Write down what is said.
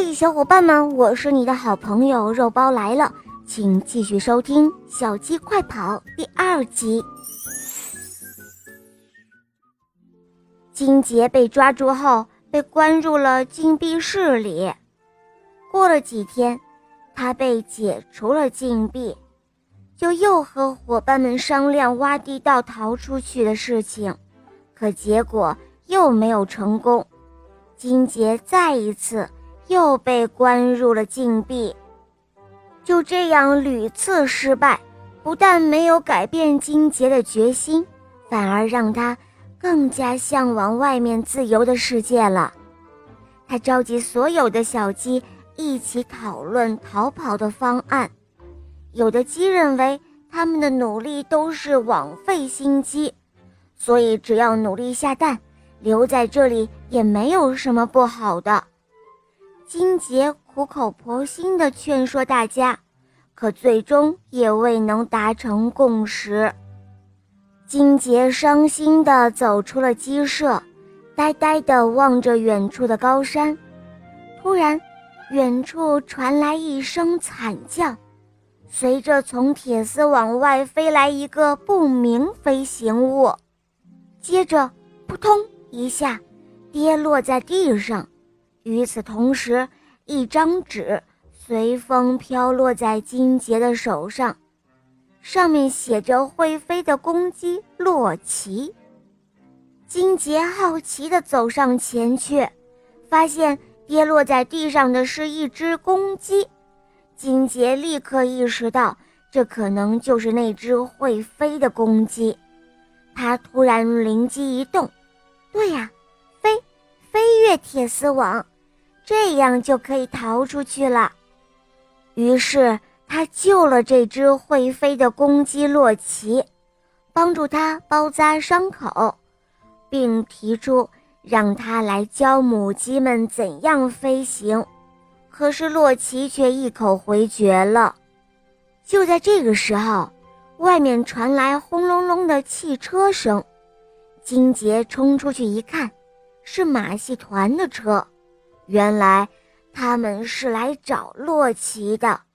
嘿，小伙伴们，我是你的好朋友肉包来了，请继续收听《小鸡快跑》第二集。金杰被抓住后，被关入了禁闭室里。过了几天，他被解除了禁闭，就又和伙伴们商量挖地道逃出去的事情，可结果又没有成功。金杰再一次又被关入了禁闭，就这样屡次失败，不但没有改变金杰的决心，反而让他。更加向往外面自由的世界了。他召集所有的小鸡一起讨论逃跑的方案。有的鸡认为他们的努力都是枉费心机，所以只要努力下蛋，留在这里也没有什么不好的。金杰苦口婆心地劝说大家，可最终也未能达成共识。金杰伤心地走出了鸡舍，呆呆地望着远处的高山。突然，远处传来一声惨叫，随着从铁丝网外飞来一个不明飞行物，接着扑通一下跌落在地上。与此同时，一张纸随风飘落在金杰的手上。上面写着“会飞的公鸡洛奇”。金杰好奇地走上前去，发现跌落在地上的是一只公鸡。金杰立刻意识到，这可能就是那只会飞的公鸡。他突然灵机一动：“对呀，飞，飞越铁丝网，这样就可以逃出去了。”于是。他救了这只会飞的公鸡洛奇，帮助他包扎伤口，并提出让他来教母鸡们怎样飞行。可是洛奇却一口回绝了。就在这个时候，外面传来轰隆隆的汽车声。金杰冲出去一看，是马戏团的车。原来他们是来找洛奇的。